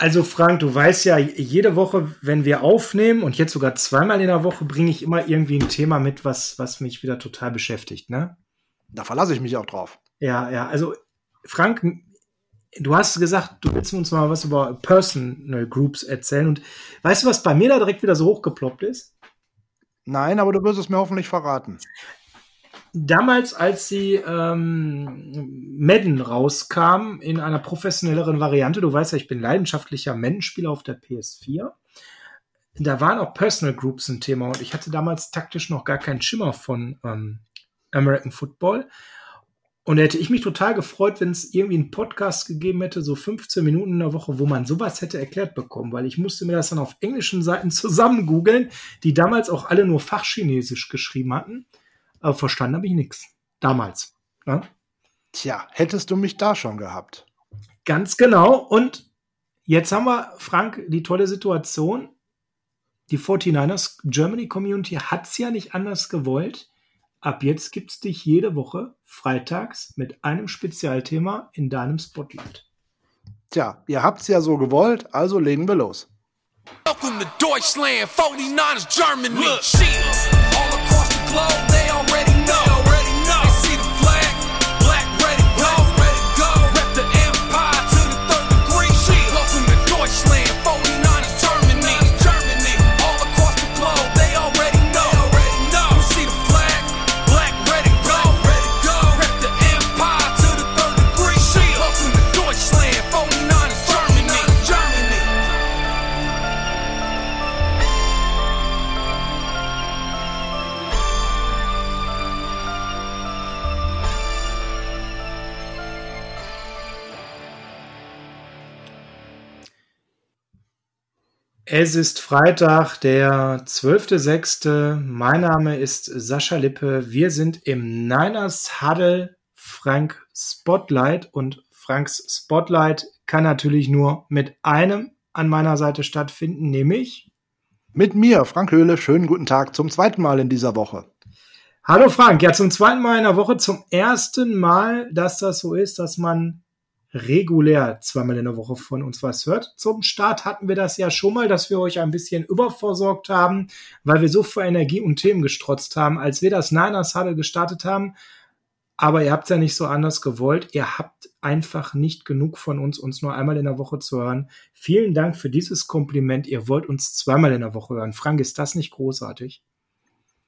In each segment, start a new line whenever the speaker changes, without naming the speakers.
Also Frank, du weißt ja, jede Woche, wenn wir aufnehmen und jetzt sogar zweimal in der Woche, bringe ich immer irgendwie ein Thema mit, was, was mich wieder total beschäftigt, ne?
Da verlasse ich mich auch drauf.
Ja, ja, also Frank, du hast gesagt, du willst uns mal was über Personal Groups erzählen und weißt du, was bei mir da direkt wieder so hochgeploppt ist?
Nein, aber du wirst es mir hoffentlich verraten
damals, als sie ähm, Madden rauskam in einer professionelleren Variante, du weißt ja, ich bin leidenschaftlicher Madden-Spieler auf der PS4. Da waren auch Personal Groups ein Thema und ich hatte damals taktisch noch gar keinen Schimmer von ähm, American Football. Und da hätte ich mich total gefreut, wenn es irgendwie einen Podcast gegeben hätte, so 15 Minuten in der Woche, wo man sowas hätte erklärt bekommen, weil ich musste mir das dann auf englischen Seiten zusammen googeln, die damals auch alle nur Fachchinesisch geschrieben hatten. Aber verstanden habe ich nichts. Damals. Ne?
Tja, hättest du mich da schon gehabt.
Ganz genau. Und jetzt haben wir, Frank, die tolle Situation. Die 49ers Germany Community hat es ja nicht anders gewollt. Ab jetzt gibt es dich jede Woche freitags mit einem Spezialthema in deinem Spotlight.
Tja, ihr habt es ja so gewollt, also legen wir los. Welcome to Deutschland, 49ers Germany. Look. they already know.
Es ist Freitag, der 12.06. Mein Name ist Sascha Lippe. Wir sind im Niners Huddle Frank Spotlight und Franks Spotlight kann natürlich nur mit einem an meiner Seite stattfinden, nämlich
mit mir, Frank Höhle. Schönen guten Tag zum zweiten Mal in dieser Woche.
Hallo Frank, ja zum zweiten Mal in der Woche, zum ersten Mal, dass das so ist, dass man regulär zweimal in der Woche von uns was hört. Zum Start hatten wir das ja schon mal, dass wir euch ein bisschen überversorgt haben, weil wir so viel Energie und Themen gestrotzt haben, als wir das Niners Huddle gestartet haben. Aber ihr habt es ja nicht so anders gewollt. Ihr habt einfach nicht genug von uns, uns nur einmal in der Woche zu hören. Vielen Dank für dieses Kompliment. Ihr wollt uns zweimal in der Woche hören. Frank, ist das nicht großartig?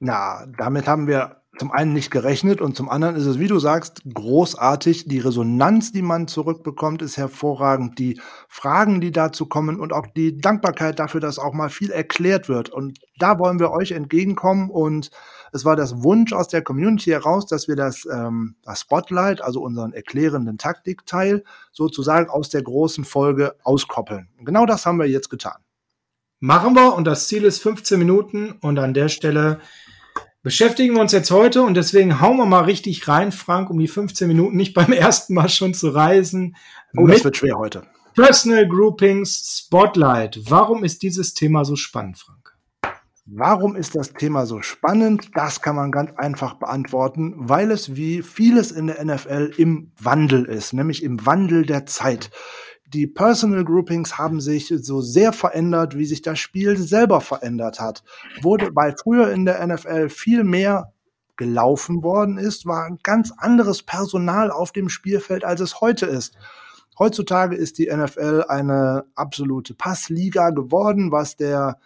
Na, damit haben wir zum einen nicht gerechnet und zum anderen ist es, wie du sagst, großartig. Die Resonanz, die man zurückbekommt, ist hervorragend. Die Fragen, die dazu kommen und auch die Dankbarkeit dafür, dass auch mal viel erklärt wird. Und da wollen wir euch entgegenkommen und es war das Wunsch aus der Community heraus, dass wir das, ähm, das Spotlight, also unseren erklärenden Taktikteil, sozusagen aus der großen Folge auskoppeln. Und genau das haben wir jetzt getan.
Machen wir und das Ziel ist 15 Minuten und an der Stelle beschäftigen wir uns jetzt heute und deswegen hauen wir mal richtig rein, Frank, um die 15 Minuten nicht beim ersten Mal schon zu reisen.
Oh, das wird schwer heute.
Personal Groupings Spotlight. Warum ist dieses Thema so spannend, Frank?
Warum ist das Thema so spannend? Das kann man ganz einfach beantworten, weil es wie vieles in der NFL im Wandel ist, nämlich im Wandel der Zeit die Personal Groupings haben sich so sehr verändert, wie sich das Spiel selber verändert hat. Wurde, weil früher in der NFL viel mehr gelaufen worden ist, war ein ganz anderes Personal auf dem Spielfeld, als es heute ist. Heutzutage ist die NFL eine absolute Passliga geworden, was der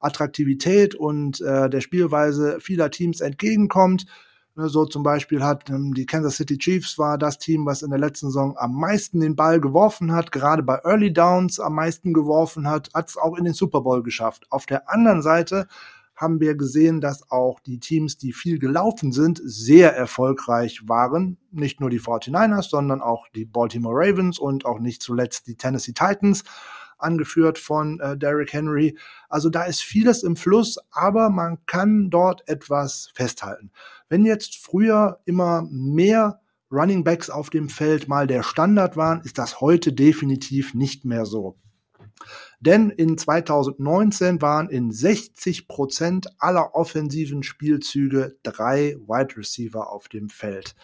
Attraktivität und äh, der Spielweise vieler Teams entgegenkommt. Ne, so zum Beispiel hat ähm, die Kansas City Chiefs war das Team, was in der letzten Saison am meisten den Ball geworfen hat, gerade bei Early Downs am meisten geworfen hat, hat es auch in den Super Bowl geschafft. Auf der anderen Seite haben wir gesehen, dass auch die Teams, die viel gelaufen sind, sehr erfolgreich waren. Nicht nur die 49ers, sondern auch die Baltimore Ravens und auch nicht zuletzt die Tennessee Titans angeführt von äh, Derrick Henry. Also da ist vieles im Fluss, aber man kann dort etwas festhalten. Wenn jetzt früher immer mehr Running Backs auf dem Feld mal der Standard waren, ist das heute definitiv nicht mehr so. Denn in 2019 waren in 60 Prozent aller offensiven Spielzüge drei Wide Receiver auf dem Feld.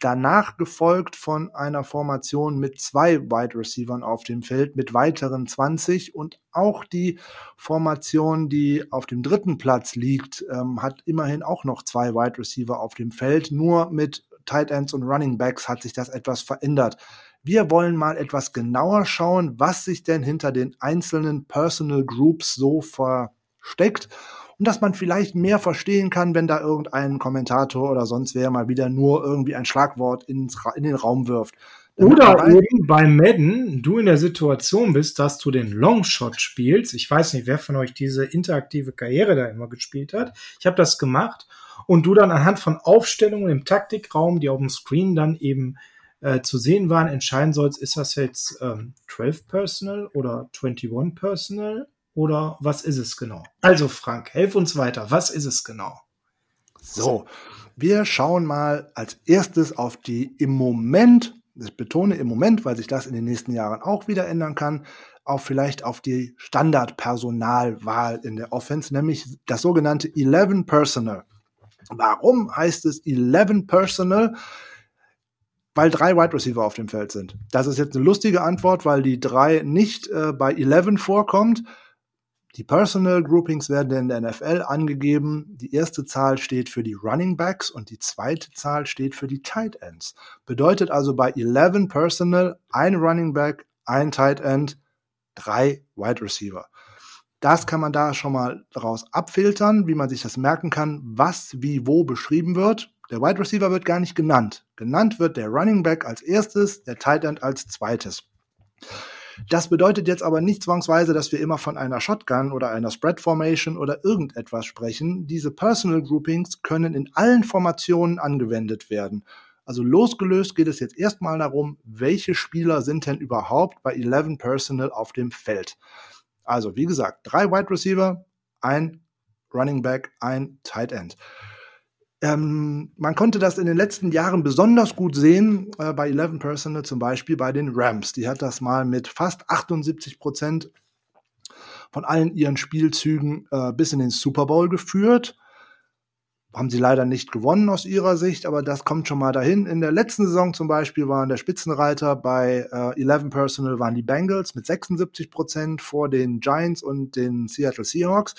Danach gefolgt von einer Formation mit zwei Wide Receivern auf dem Feld, mit weiteren 20 und auch die Formation, die auf dem dritten Platz liegt, ähm, hat immerhin auch noch zwei Wide Receiver auf dem Feld. Nur mit Tight Ends und Running Backs hat sich das etwas verändert. Wir wollen mal etwas genauer schauen, was sich denn hinter den einzelnen Personal Groups so versteckt und dass man vielleicht mehr verstehen kann, wenn da irgendein Kommentator oder sonst wer mal wieder nur irgendwie ein Schlagwort ins, in den Raum wirft.
Oder eben bei Madden du in der Situation bist, dass du den Longshot spielst. Ich weiß nicht, wer von euch diese interaktive Karriere da immer gespielt hat. Ich habe das gemacht und du dann anhand von Aufstellungen im Taktikraum, die auf dem Screen dann eben äh, zu sehen waren, entscheiden sollst, ist das jetzt ähm, 12 Personal oder 21 Personal oder was ist es genau? Also Frank, helf uns weiter. Was ist es genau?
So, wir schauen mal als erstes auf die im Moment, ich betone im Moment, weil sich das in den nächsten Jahren auch wieder ändern kann, auch vielleicht auf die Standardpersonalwahl in der Offense, nämlich das sogenannte 11 Personal. Warum heißt es 11 Personal? Weil drei Wide Receiver auf dem Feld sind. Das ist jetzt eine lustige Antwort, weil die drei nicht äh, bei 11 vorkommt, die Personal Groupings werden in der NFL angegeben. Die erste Zahl steht für die Running Backs und die zweite Zahl steht für die Tight Ends. Bedeutet also bei 11 Personal ein Running Back, ein Tight End, drei Wide Receiver. Das kann man da schon mal daraus abfiltern, wie man sich das merken kann, was wie wo beschrieben wird. Der Wide Receiver wird gar nicht genannt. Genannt wird der Running Back als erstes, der Tight End als zweites. Das bedeutet jetzt aber nicht zwangsweise, dass wir immer von einer Shotgun oder einer Spread Formation oder irgendetwas sprechen. Diese Personal Groupings können in allen Formationen angewendet werden. Also losgelöst geht es jetzt erstmal darum, welche Spieler sind denn überhaupt bei 11 Personal auf dem Feld. Also wie gesagt, drei Wide Receiver, ein Running Back, ein Tight End. Ähm, man konnte das in den letzten Jahren besonders gut sehen, äh, bei 11 Personal zum Beispiel bei den Rams. Die hat das mal mit fast 78 Prozent von allen ihren Spielzügen äh, bis in den Super Bowl geführt. Haben sie leider nicht gewonnen aus ihrer Sicht, aber das kommt schon mal dahin. In der letzten Saison zum Beispiel waren der Spitzenreiter bei äh, 11 Personal waren die Bengals mit 76 Prozent vor den Giants und den Seattle Seahawks.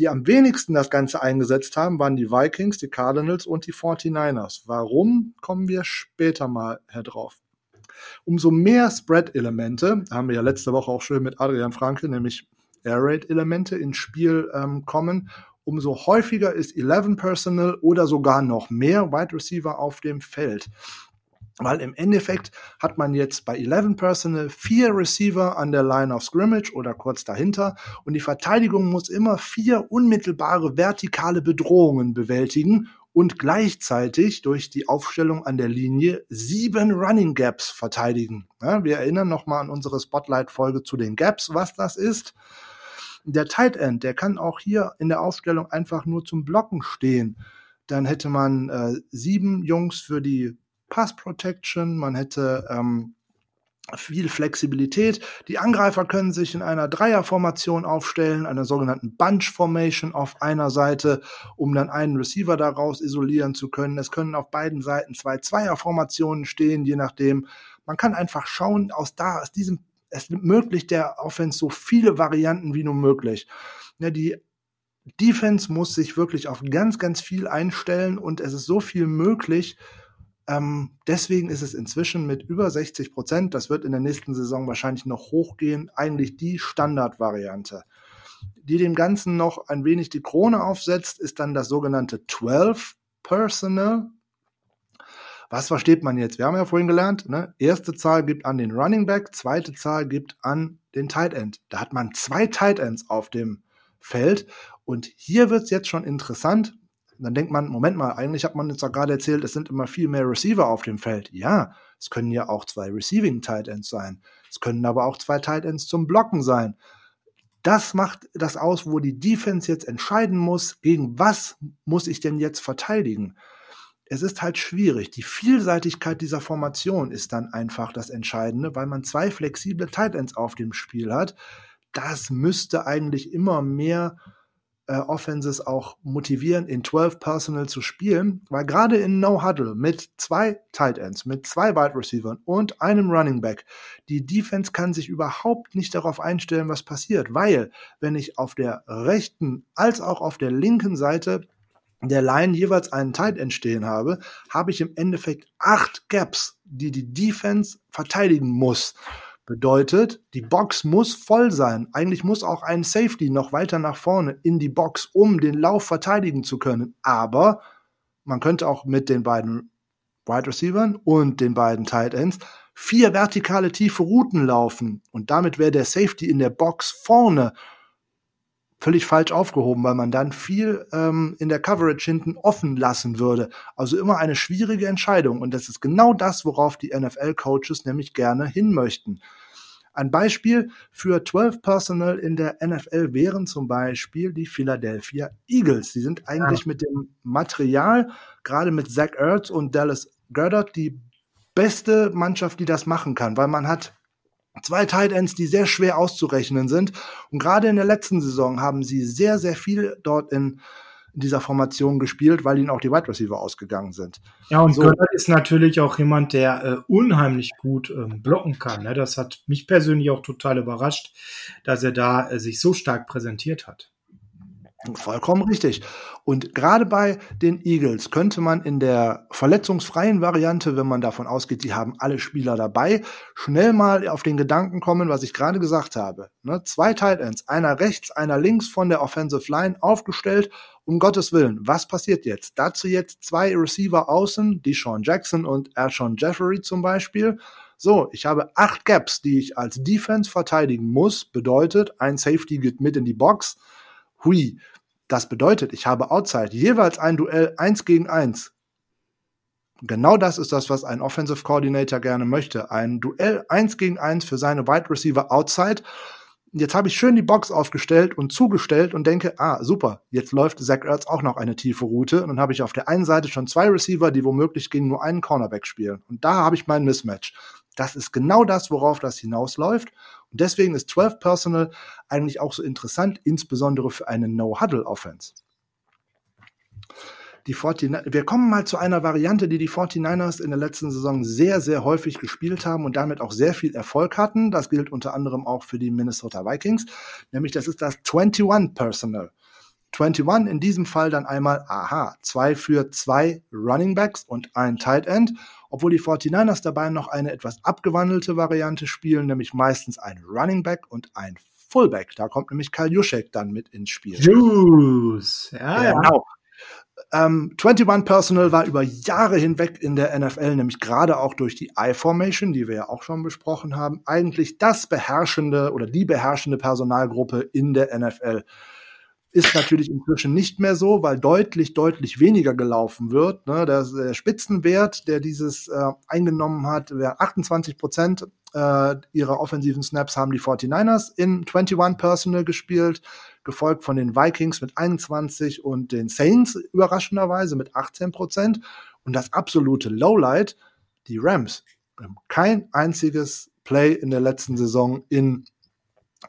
Die am wenigsten das Ganze eingesetzt haben, waren die Vikings, die Cardinals und die 49ers. Warum, kommen wir später mal herdrauf. Umso mehr Spread-Elemente, haben wir ja letzte Woche auch schön mit Adrian Franke, nämlich Air Raid-Elemente ins Spiel ähm, kommen, umso häufiger ist 11 Personal oder sogar noch mehr Wide Receiver auf dem Feld. Weil im Endeffekt hat man jetzt bei 11 Personal vier Receiver an der Line of Scrimmage oder kurz dahinter und die Verteidigung muss immer vier unmittelbare vertikale Bedrohungen bewältigen und gleichzeitig durch die Aufstellung an der Linie sieben Running Gaps verteidigen. Ja, wir erinnern nochmal an unsere Spotlight-Folge zu den Gaps, was das ist. Der Tight End, der kann auch hier in der Aufstellung einfach nur zum Blocken stehen. Dann hätte man äh, sieben Jungs für die Pass Protection, man hätte ähm, viel Flexibilität. Die Angreifer können sich in einer Dreierformation aufstellen, einer sogenannten Bunch Formation auf einer Seite, um dann einen Receiver daraus isolieren zu können. Es können auf beiden Seiten zwei Zweierformationen stehen, je nachdem. Man kann einfach schauen, aus da, aus diesem, es ermöglicht der Offense so viele Varianten wie nur möglich. Ja, die Defense muss sich wirklich auf ganz, ganz viel einstellen und es ist so viel möglich, ähm, deswegen ist es inzwischen mit über 60 Prozent, das wird in der nächsten Saison wahrscheinlich noch hochgehen, eigentlich die Standardvariante. Die dem Ganzen noch ein wenig die Krone aufsetzt, ist dann das sogenannte 12 Personal. Was versteht man jetzt? Wir haben ja vorhin gelernt, ne? erste Zahl gibt an den Running Back, zweite Zahl gibt an den Tight End. Da hat man zwei Tight Ends auf dem Feld. Und hier wird es jetzt schon interessant, dann denkt man, Moment mal, eigentlich hat man jetzt auch gerade erzählt, es sind immer viel mehr Receiver auf dem Feld. Ja, es können ja auch zwei Receiving Tight Ends sein. Es können aber auch zwei Tight Ends zum Blocken sein. Das macht das aus, wo die Defense jetzt entscheiden muss, gegen was muss ich denn jetzt verteidigen. Es ist halt schwierig. Die Vielseitigkeit dieser Formation ist dann einfach das Entscheidende, weil man zwei flexible Tight Ends auf dem Spiel hat. Das müsste eigentlich immer mehr äh, Offenses auch motivieren, in 12 Personal zu spielen, weil gerade in No Huddle mit zwei Tight Ends, mit zwei Wide Receivers und einem Running Back, die Defense kann sich überhaupt nicht darauf einstellen, was passiert, weil wenn ich auf der rechten als auch auf der linken Seite der Line jeweils einen Tight End stehen habe, habe ich im Endeffekt acht Gaps, die die Defense verteidigen muss. Bedeutet, die Box muss voll sein. Eigentlich muss auch ein Safety noch weiter nach vorne in die Box, um den Lauf verteidigen zu können. Aber man könnte auch mit den beiden Wide Receivers und den beiden Tight Ends vier vertikale tiefe Routen laufen. Und damit wäre der Safety in der Box vorne völlig falsch aufgehoben, weil man dann viel ähm, in der Coverage hinten offen lassen würde. Also immer eine schwierige Entscheidung. Und das ist genau das, worauf die NFL-Coaches nämlich gerne hin möchten. Ein Beispiel für 12 Personal in der NFL wären zum Beispiel die Philadelphia Eagles. Die sind eigentlich ja. mit dem Material, gerade mit Zach Ertz und Dallas Goddard, die beste Mannschaft, die das machen kann, weil man hat Zwei Tight Ends, die sehr schwer auszurechnen sind. Und gerade in der letzten Saison haben sie sehr, sehr viel dort in dieser Formation gespielt, weil ihnen auch die Wide Receiver ausgegangen sind.
Ja, und so. Gönnert ist natürlich auch jemand, der äh, unheimlich gut ähm, blocken kann. Ne? Das hat mich persönlich auch total überrascht, dass er da äh, sich so stark präsentiert hat.
Vollkommen richtig. Und gerade bei den Eagles könnte man in der verletzungsfreien Variante, wenn man davon ausgeht, die haben alle Spieler dabei, schnell mal auf den Gedanken kommen, was ich gerade gesagt habe. Ne? Zwei Tight Ends, einer rechts, einer links von der Offensive Line aufgestellt. Um Gottes Willen, was passiert jetzt? Dazu jetzt zwei Receiver außen, die Sean Jackson und Alshon Jeffery zum Beispiel. So, ich habe acht Gaps, die ich als Defense verteidigen muss. Bedeutet, ein Safety geht mit in die Box Hui. Das bedeutet, ich habe outside jeweils ein Duell eins gegen eins. Genau das ist das, was ein Offensive Coordinator gerne möchte. Ein Duell eins gegen eins für seine Wide Receiver outside. Jetzt habe ich schön die Box aufgestellt und zugestellt und denke, ah, super, jetzt läuft Zach Ertz auch noch eine tiefe Route. Und dann habe ich auf der einen Seite schon zwei Receiver, die womöglich gegen nur einen Cornerback spielen. Und da habe ich mein Mismatch. Das ist genau das, worauf das hinausläuft. Und deswegen ist 12 Personal eigentlich auch so interessant, insbesondere für eine No-Huddle-Offense. Die 49, wir kommen mal zu einer Variante, die die 49ers in der letzten Saison sehr, sehr häufig gespielt haben und damit auch sehr viel Erfolg hatten. Das gilt unter anderem auch für die Minnesota Vikings, nämlich das ist das 21 Personal. 21 in diesem Fall dann einmal, aha, zwei für zwei Running Backs und ein Tight End obwohl die 49ers dabei noch eine etwas abgewandelte Variante spielen, nämlich meistens ein Running Back und ein Fullback. Da kommt nämlich Kyle Juszczyk dann mit ins Spiel.
Juice, ja,
genau. Ähm, 21 Personal war über Jahre hinweg in der NFL, nämlich gerade auch durch die I-Formation, die wir ja auch schon besprochen haben, eigentlich das beherrschende oder die beherrschende Personalgruppe in der NFL. Ist natürlich inzwischen nicht mehr so, weil deutlich, deutlich weniger gelaufen wird. Ne? Der, der Spitzenwert, der dieses äh, eingenommen hat, wäre 28 Prozent äh, ihrer offensiven Snaps haben die 49ers in 21 Personal gespielt, gefolgt von den Vikings mit 21 und den Saints überraschenderweise mit 18 Prozent. Und das absolute Lowlight, die Rams. Kein einziges Play in der letzten Saison in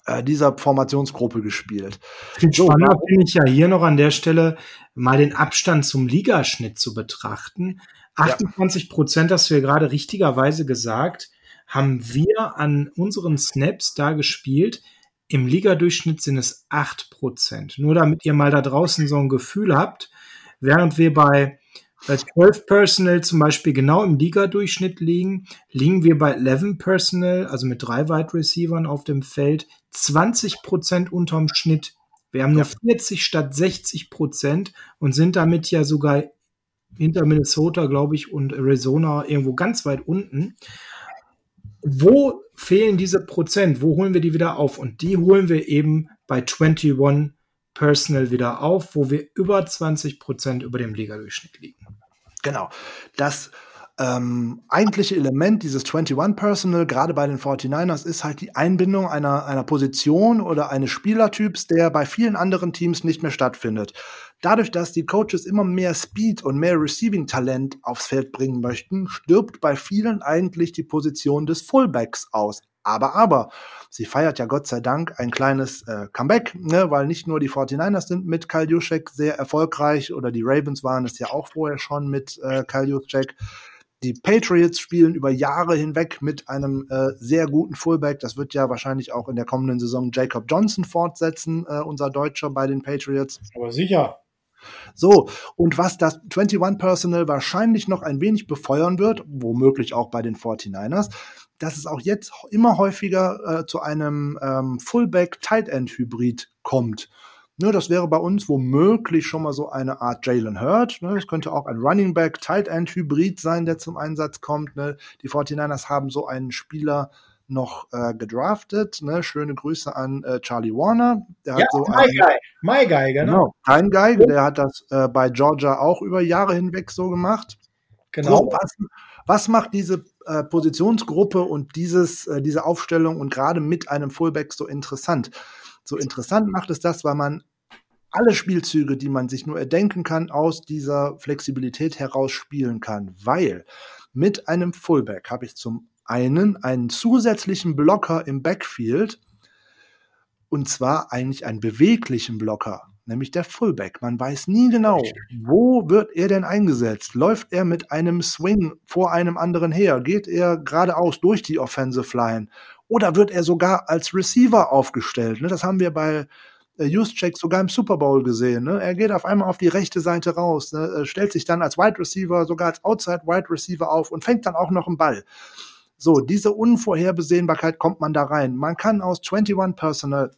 äh, dieser Formationsgruppe gespielt.
So, Spannend finde ich ja hier noch an der Stelle mal den Abstand zum Ligaschnitt zu betrachten. 28 Prozent, ja. hast du ja gerade richtigerweise gesagt, haben wir an unseren Snaps da gespielt. Im Ligadurchschnitt sind es 8 Prozent. Nur damit ihr mal da draußen so ein Gefühl habt, während wir bei bei 12 Personal zum Beispiel genau im Liga-Durchschnitt liegen, liegen wir bei 11 Personal, also mit drei Wide Receivern auf dem Feld, 20 Prozent unterm Schnitt. Wir haben nur 40 statt 60 Prozent und sind damit ja sogar hinter Minnesota, glaube ich, und Arizona irgendwo ganz weit unten. Wo fehlen diese Prozent? Wo holen wir die wieder auf? Und die holen wir eben bei 21 Personal wieder auf, wo wir über 20 Prozent über dem Ligadurchschnitt liegen.
Genau. Das ähm, eigentliche Element dieses 21 Personal, gerade bei den 49ers, ist halt die Einbindung einer, einer Position oder eines Spielertyps, der bei vielen anderen Teams nicht mehr stattfindet. Dadurch, dass die Coaches immer mehr Speed und mehr Receiving-Talent aufs Feld bringen möchten, stirbt bei vielen eigentlich die Position des Fullbacks aus. Aber, aber, sie feiert ja Gott sei Dank ein kleines äh, Comeback, ne, weil nicht nur die 49ers sind mit Kyle Juszczyk sehr erfolgreich oder die Ravens waren es ja auch vorher schon mit äh, Kyle Juszczyk. Die Patriots spielen über Jahre hinweg mit einem äh, sehr guten Fullback. Das wird ja wahrscheinlich auch in der kommenden Saison Jacob Johnson fortsetzen, äh, unser Deutscher bei den Patriots.
Aber sicher.
So, und was das 21 Personal wahrscheinlich noch ein wenig befeuern wird, womöglich auch bei den 49ers, dass es auch jetzt immer häufiger äh, zu einem ähm, Fullback-Tight-End-Hybrid kommt. Ne, das wäre bei uns womöglich schon mal so eine Art Jalen Hurt. Ne? Es könnte auch ein Running Back Tight End Hybrid sein, der zum Einsatz kommt. Ne? Die 49ers haben so einen Spieler noch äh, gedraftet. Ne? Schöne Grüße an äh, Charlie Warner.
Der ja, hat so My Guy. My Guy, genau. genau.
Kein Guy, der hat das äh, bei Georgia auch über Jahre hinweg so gemacht. Genau. So, was, was macht diese äh, Positionsgruppe und dieses, äh, diese Aufstellung und gerade mit einem Fullback so interessant? So interessant macht es das, weil man alle Spielzüge, die man sich nur erdenken kann, aus dieser Flexibilität heraus spielen kann, weil mit einem Fullback habe ich zum einen einen zusätzlichen Blocker im Backfield und zwar eigentlich einen beweglichen Blocker, nämlich der Fullback. Man weiß nie genau, wo wird er denn eingesetzt? Läuft er mit einem Swing vor einem anderen her? Geht er geradeaus durch die Offensive Line? Oder wird er sogar als Receiver aufgestellt? Ne, das haben wir bei äh, Juszczyk sogar im Super Bowl gesehen. Ne? Er geht auf einmal auf die rechte Seite raus, ne? Stellt sich dann als Wide Receiver, sogar als Outside Wide Receiver auf und fängt dann auch noch einen Ball. So, diese Unvorhersehbarkeit kommt man da rein. Man kann aus 21 Personal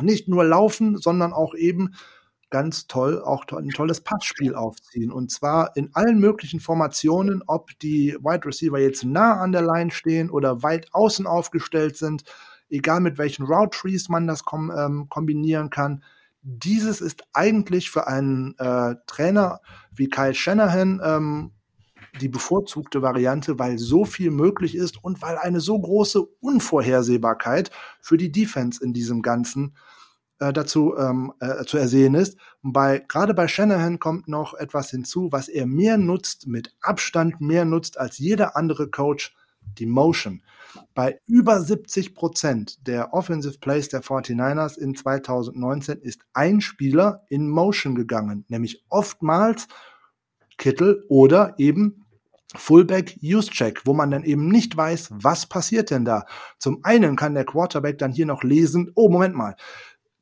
nicht nur laufen, sondern auch eben ganz toll auch ein tolles Passspiel aufziehen. Und zwar in allen möglichen Formationen, ob die Wide Receiver jetzt nah an der Line stehen oder weit außen aufgestellt sind egal mit welchen Route Trees man das kom ähm, kombinieren kann. Dieses ist eigentlich für einen äh, Trainer wie Kyle Shanahan ähm, die bevorzugte Variante, weil so viel möglich ist und weil eine so große Unvorhersehbarkeit für die Defense in diesem Ganzen äh, dazu ähm, äh, zu ersehen ist. Bei, gerade bei Shanahan kommt noch etwas hinzu, was er mehr nutzt, mit Abstand mehr nutzt als jeder andere Coach, die Motion. Bei über 70 Prozent der Offensive Plays der 49ers in 2019 ist ein Spieler in Motion gegangen, nämlich oftmals Kittel oder eben Fullback Use Check, wo man dann eben nicht weiß, was passiert denn da. Zum einen kann der Quarterback dann hier noch lesen, oh Moment mal,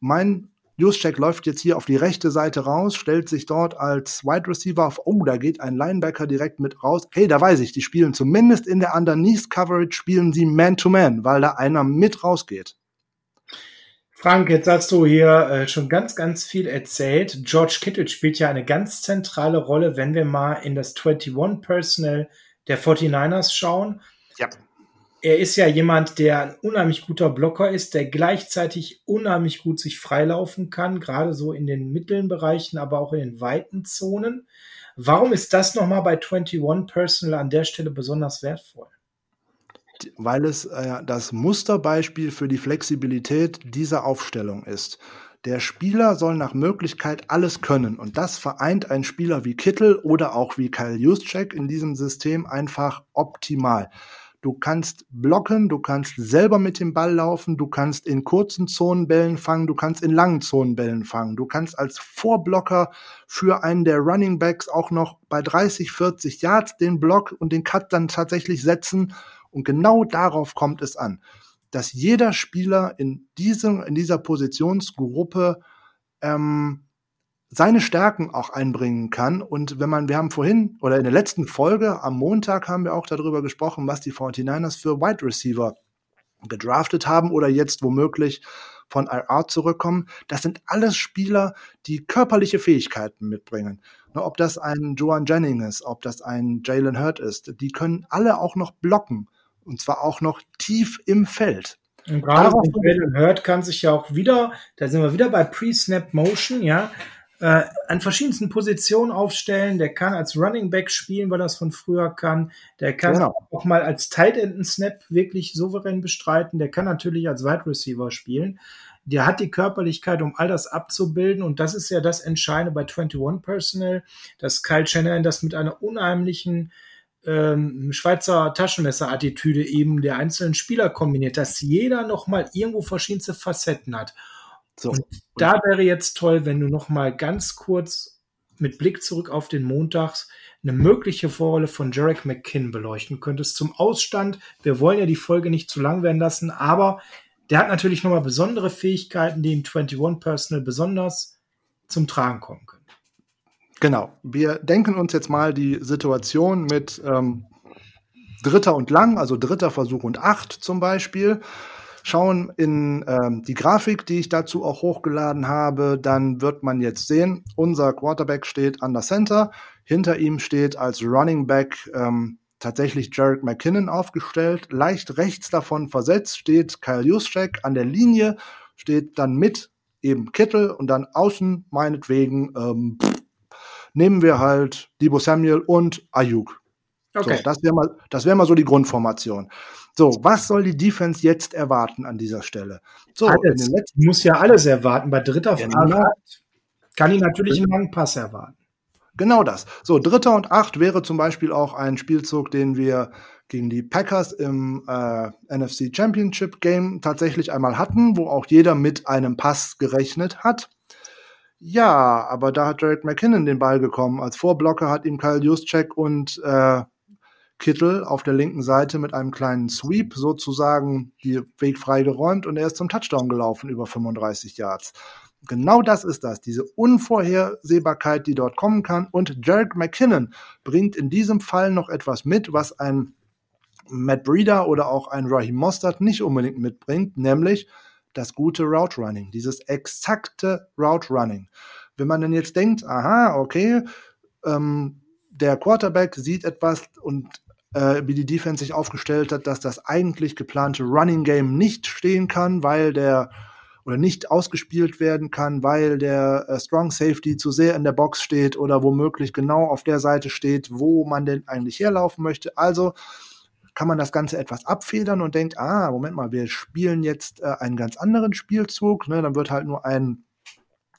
mein Juszczyk läuft jetzt hier auf die rechte Seite raus, stellt sich dort als Wide Receiver auf. Oh, da geht ein Linebacker direkt mit raus. Hey, da weiß ich, die spielen zumindest in der Underneath Coverage spielen sie Man-to-Man, -Man, weil da einer mit rausgeht.
Frank, jetzt hast du hier äh, schon ganz, ganz viel erzählt. George Kittle spielt ja eine ganz zentrale Rolle, wenn wir mal in das 21 Personal der 49ers schauen. Ja er ist ja jemand, der ein unheimlich guter Blocker ist, der gleichzeitig unheimlich gut sich freilaufen kann, gerade so in den mittleren Bereichen, aber auch in den weiten Zonen. Warum ist das nochmal bei 21 Personal an der Stelle besonders wertvoll?
Weil es äh, das Musterbeispiel für die Flexibilität dieser Aufstellung ist. Der Spieler soll nach Möglichkeit alles können und das vereint ein Spieler wie Kittel oder auch wie Kyle Juszczyk in diesem System einfach optimal. Du kannst blocken, du kannst selber mit dem Ball laufen, du kannst in kurzen Zonenbällen fangen, du kannst in langen Zonenbällen fangen. Du kannst als Vorblocker für einen der Running Backs auch noch bei 30, 40 Yards den Block und den Cut dann tatsächlich setzen. Und genau darauf kommt es an, dass jeder Spieler in, diesem, in dieser Positionsgruppe ähm, seine Stärken auch einbringen kann. Und wenn man, wir haben vorhin oder in der letzten Folge am Montag haben wir auch darüber gesprochen, was die 49ers für Wide Receiver gedraftet haben oder jetzt womöglich von IR zurückkommen. Das sind alles Spieler, die körperliche Fähigkeiten mitbringen. Ne, ob das ein Joan Jennings ist, ob das ein Jalen Hurt ist, die können alle auch noch blocken. Und zwar auch noch tief im Feld.
Und gerade Jalen Hurt kann sich ja auch wieder, da sind wir wieder bei Pre-Snap Motion, ja, äh, an verschiedensten Positionen aufstellen. Der kann als Running Back spielen, weil er das von früher kann. Der kann genau. auch mal als Tight End Snap wirklich souverän bestreiten. Der kann natürlich als Wide Receiver spielen. Der hat die Körperlichkeit, um all das abzubilden. Und das ist ja das Entscheidende bei 21 Personal, dass Kyle Shanahan das mit einer unheimlichen ähm, Schweizer Taschenmesser-Attitüde eben der einzelnen Spieler kombiniert, dass jeder nochmal irgendwo verschiedenste Facetten hat. So. Und da wäre jetzt toll, wenn du nochmal ganz kurz mit Blick zurück auf den Montags eine mögliche Vorrolle von Jarek McKinn beleuchten könntest zum Ausstand. Wir wollen ja die Folge nicht zu lang werden lassen, aber der hat natürlich nochmal besondere Fähigkeiten, die in 21 Personal besonders zum Tragen kommen können.
Genau. Wir denken uns jetzt mal die Situation mit ähm, Dritter und Lang, also dritter Versuch und acht zum Beispiel. Schauen in ähm, die Grafik, die ich dazu auch hochgeladen habe, dann wird man jetzt sehen, unser Quarterback steht an der Center. Hinter ihm steht als Running Back ähm, tatsächlich Jarek McKinnon aufgestellt. Leicht rechts davon versetzt steht Kyle Juszczyk. An der Linie steht dann mit eben Kittel und dann außen meinetwegen ähm, nehmen wir halt Debo Samuel und Ayuk. Okay. So, das wäre mal, das wäre mal so die Grundformation. So, was soll die Defense jetzt erwarten an dieser Stelle? So,
alles. muss ja alles erwarten. Bei dritter Frage genau. kann ich natürlich einen langen Pass erwarten.
Genau das. So, dritter und acht wäre zum Beispiel auch ein Spielzug, den wir gegen die Packers im äh, NFC Championship Game tatsächlich einmal hatten, wo auch jeder mit einem Pass gerechnet hat. Ja, aber da hat Jared McKinnon den Ball bekommen. Als Vorblocker hat ihm Kyle Juszczyk und äh, Kittel auf der linken Seite mit einem kleinen Sweep sozusagen die Weg frei geräumt und er ist zum Touchdown gelaufen über 35 Yards. Genau das ist das, diese Unvorhersehbarkeit, die dort kommen kann. Und Jared McKinnon bringt in diesem Fall noch etwas mit, was ein Matt Breeder oder auch ein Raheem Mostert nicht unbedingt mitbringt, nämlich das gute Route Running, dieses exakte Route Running. Wenn man dann jetzt denkt, aha, okay, ähm, der Quarterback sieht etwas und äh, wie die Defense sich aufgestellt hat, dass das eigentlich geplante Running Game nicht stehen kann, weil der oder nicht ausgespielt werden kann, weil der äh, Strong Safety zu sehr in der Box steht oder womöglich genau auf der Seite steht, wo man denn eigentlich herlaufen möchte. Also kann man das Ganze etwas abfedern und denkt, ah, Moment mal, wir spielen jetzt äh, einen ganz anderen Spielzug. Ne? Dann wird halt nur ein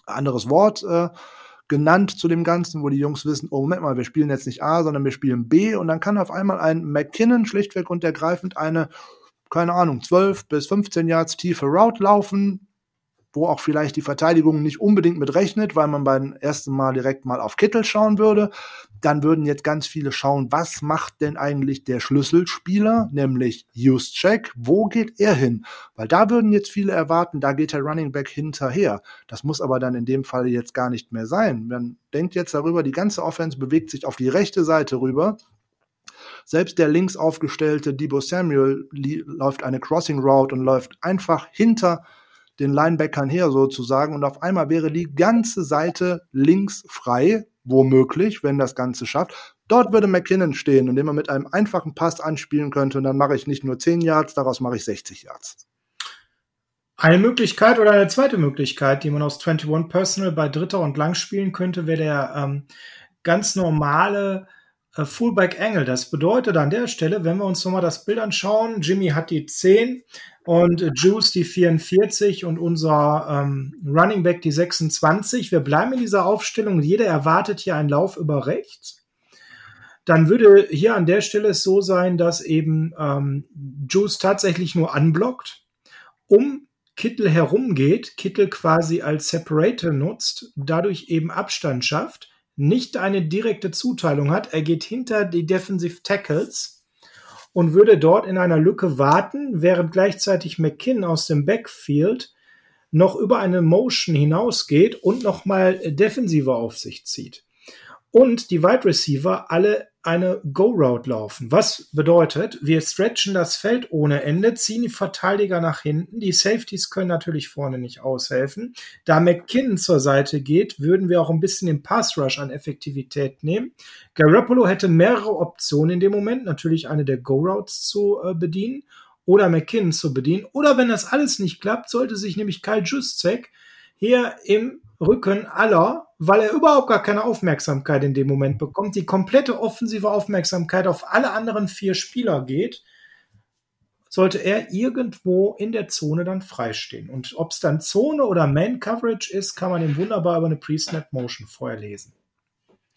anderes Wort äh, genannt zu dem Ganzen, wo die Jungs wissen, oh Moment mal, wir spielen jetzt nicht A, sondern wir spielen B und dann kann auf einmal ein McKinnon schlichtweg und ergreifend eine, keine Ahnung, 12 bis 15 Yards tiefe Route laufen, wo auch vielleicht die Verteidigung nicht unbedingt mit rechnet, weil man beim ersten Mal direkt mal auf Kittel schauen würde. Dann würden jetzt ganz viele schauen, was macht denn eigentlich der Schlüsselspieler, nämlich Juszczyk, wo geht er hin? Weil da würden jetzt viele erwarten, da geht der Running Back hinterher. Das muss aber dann in dem Fall jetzt gar nicht mehr sein. Man denkt jetzt darüber, die ganze Offense bewegt sich auf die rechte Seite rüber. Selbst der links aufgestellte Debo Samuel läuft eine Crossing Route und läuft einfach hinter den Linebackern her sozusagen und auf einmal wäre die ganze Seite links frei, womöglich, wenn das Ganze schafft. Dort würde McKinnon stehen, indem er mit einem einfachen Pass anspielen könnte und dann mache ich nicht nur 10 Yards, daraus mache ich 60 Yards.
Eine Möglichkeit oder eine zweite Möglichkeit, die man aus 21 Personal bei Dritter und Lang spielen könnte, wäre der ähm, ganz normale Fullback Angle. Das bedeutet an der Stelle, wenn wir uns nochmal das Bild anschauen, Jimmy hat die 10 und Juice die 44 und unser ähm, Running Back die 26. Wir bleiben in dieser Aufstellung. Jeder erwartet hier einen Lauf über rechts. Dann würde hier an der Stelle es so sein, dass eben ähm, Juice tatsächlich nur anblockt, um Kittel herumgeht, Kittel quasi als Separator nutzt, dadurch eben Abstand schafft nicht eine direkte Zuteilung hat. Er geht hinter die Defensive Tackles und würde dort in einer Lücke warten, während gleichzeitig McKinn aus dem Backfield noch über eine Motion hinausgeht und nochmal defensiver auf sich zieht. Und die Wide Receiver alle eine Go-Route laufen. Was bedeutet, wir stretchen das Feld ohne Ende, ziehen die Verteidiger nach hinten. Die Safeties können natürlich vorne nicht aushelfen. Da McKinnon zur Seite geht, würden wir auch ein bisschen den Pass Rush an Effektivität nehmen. Garoppolo hätte mehrere Optionen in dem Moment, natürlich eine der Go-Routes zu äh, bedienen oder McKinnon zu bedienen. Oder wenn das alles nicht klappt, sollte sich nämlich Kyle Juszczyk hier im Rücken aller, weil er überhaupt gar keine Aufmerksamkeit in dem Moment bekommt, die komplette offensive Aufmerksamkeit auf alle anderen vier Spieler geht, sollte er irgendwo in der Zone dann freistehen. Und ob es dann Zone oder Man-Coverage ist, kann man ihm wunderbar über eine Pre-Snap-Motion vorher lesen.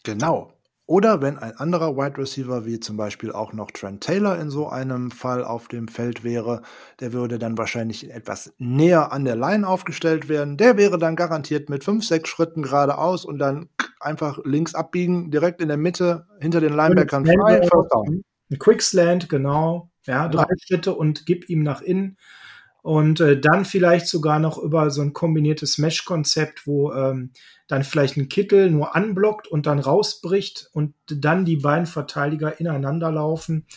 Genau. Oder wenn ein anderer Wide Receiver, wie zum Beispiel auch noch Trent Taylor in so einem Fall auf dem Feld wäre, der würde dann wahrscheinlich etwas näher an der Line aufgestellt werden. Der wäre dann garantiert mit fünf, sechs Schritten geradeaus und dann einfach links abbiegen, direkt in der Mitte, hinter den Linebackern frei.
Ein Quickslant, genau. Ja, drei ja. Schritte und gib ihm nach innen. Und äh, dann vielleicht sogar noch über so ein kombiniertes Mesh-Konzept, wo ähm, dann vielleicht ein Kittel nur anblockt und dann rausbricht und dann die beiden Verteidiger ineinander laufen.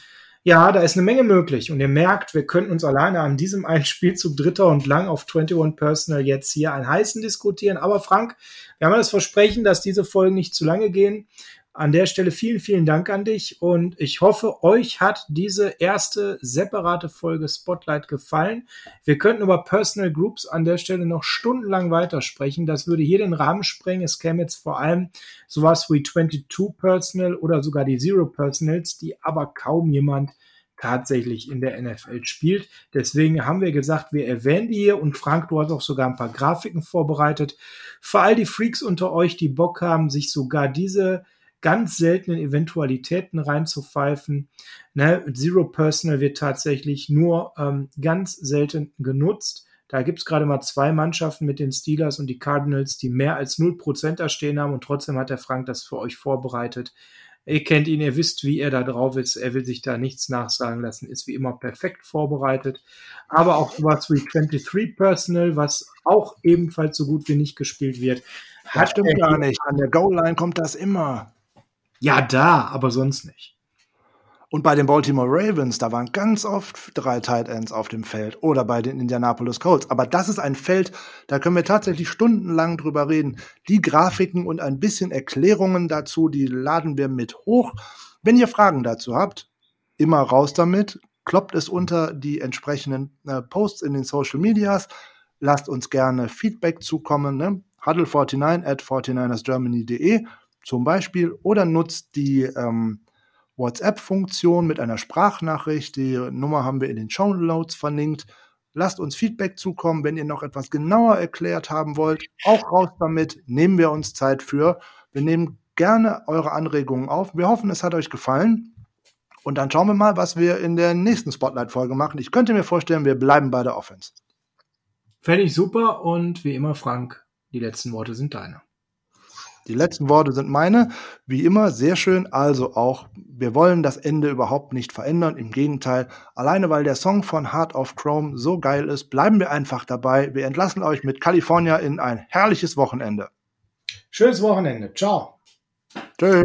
Ja, da ist eine Menge möglich. Und ihr merkt, wir könnten uns alleine an diesem einen Spielzug dritter und lang auf 21 Personal jetzt hier ein heißen diskutieren. Aber Frank, wir haben das Versprechen, dass diese Folgen nicht zu lange gehen. An der Stelle vielen, vielen Dank an dich und ich hoffe, euch hat diese erste separate Folge Spotlight gefallen. Wir könnten über Personal Groups an der Stelle noch stundenlang weitersprechen. Das würde hier den Rahmen sprengen. Es käme jetzt vor allem sowas wie 22 Personal oder sogar die Zero Personals, die aber kaum jemand tatsächlich in der NFL spielt. Deswegen haben wir gesagt, wir erwähnen die hier und Frank, du hast auch sogar ein paar Grafiken vorbereitet. Für all die Freaks unter euch, die Bock haben, sich sogar diese ganz seltenen Eventualitäten reinzupfeifen. Ne? Zero Personal wird tatsächlich nur ähm, ganz selten genutzt. Da gibt es gerade mal zwei Mannschaften mit den Steelers und die Cardinals, die mehr als 0% da stehen haben und trotzdem hat der Frank das für euch vorbereitet. Ihr kennt ihn, ihr wisst, wie er da drauf ist. Er will sich da nichts nachsagen lassen, ist wie immer perfekt vorbereitet. Aber auch sowas wie 23 Personal, was auch ebenfalls so gut wie nicht gespielt wird.
Hat stimmt gar nicht. An der Goal-Line kommt das immer.
Ja, da, aber sonst nicht.
Und bei den Baltimore Ravens, da waren ganz oft drei Tight Ends auf dem Feld oder bei den Indianapolis Colts. Aber das ist ein Feld, da können wir tatsächlich stundenlang drüber reden. Die Grafiken und ein bisschen Erklärungen dazu, die laden wir mit hoch. Wenn ihr Fragen dazu habt, immer raus damit. Kloppt es unter die entsprechenden äh, Posts in den Social Medias. Lasst uns gerne Feedback zukommen. Ne? Huddle49 at 49ersgermany.de zum Beispiel oder nutzt die ähm, WhatsApp-Funktion mit einer Sprachnachricht. Die Nummer haben wir in den Show Notes verlinkt. Lasst uns Feedback zukommen, wenn ihr noch etwas genauer erklärt haben wollt. Auch raus damit, nehmen wir uns Zeit für. Wir nehmen gerne eure Anregungen auf. Wir hoffen, es hat euch gefallen. Und dann schauen wir mal, was wir in der nächsten Spotlight-Folge machen. Ich könnte mir vorstellen, wir bleiben bei der Offense.
Fände ich super und wie immer, Frank, die letzten Worte sind deine.
Die letzten Worte sind meine. Wie immer, sehr schön. Also auch, wir wollen das Ende überhaupt nicht verändern. Im Gegenteil, alleine weil der Song von Heart of Chrome so geil ist, bleiben wir einfach dabei. Wir entlassen euch mit California in ein herrliches Wochenende.
Schönes Wochenende. Ciao.
Tschö.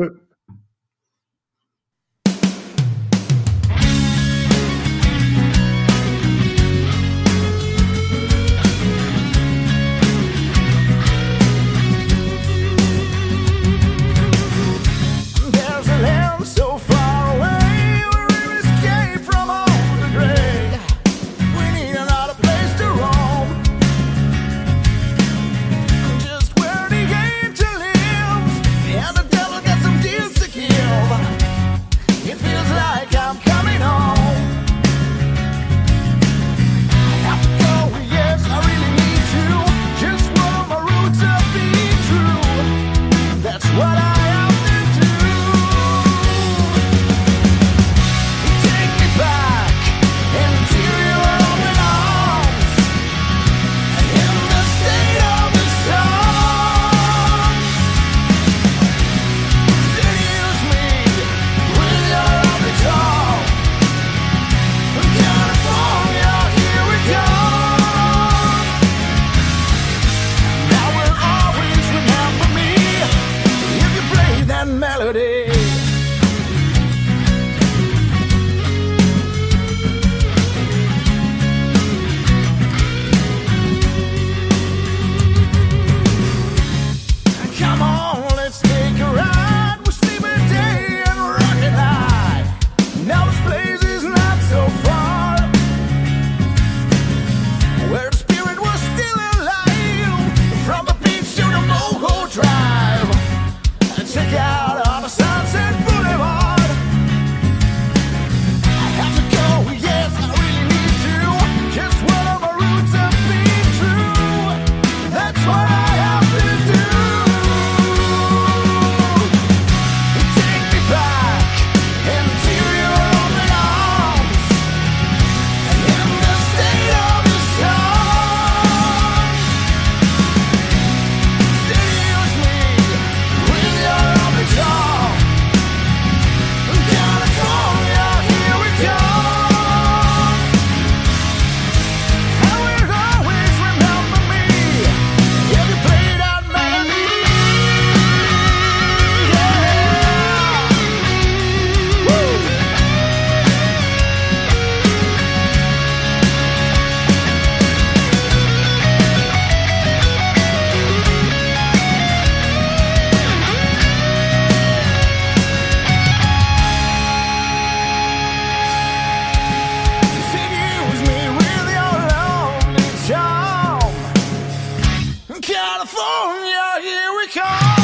California, here we come.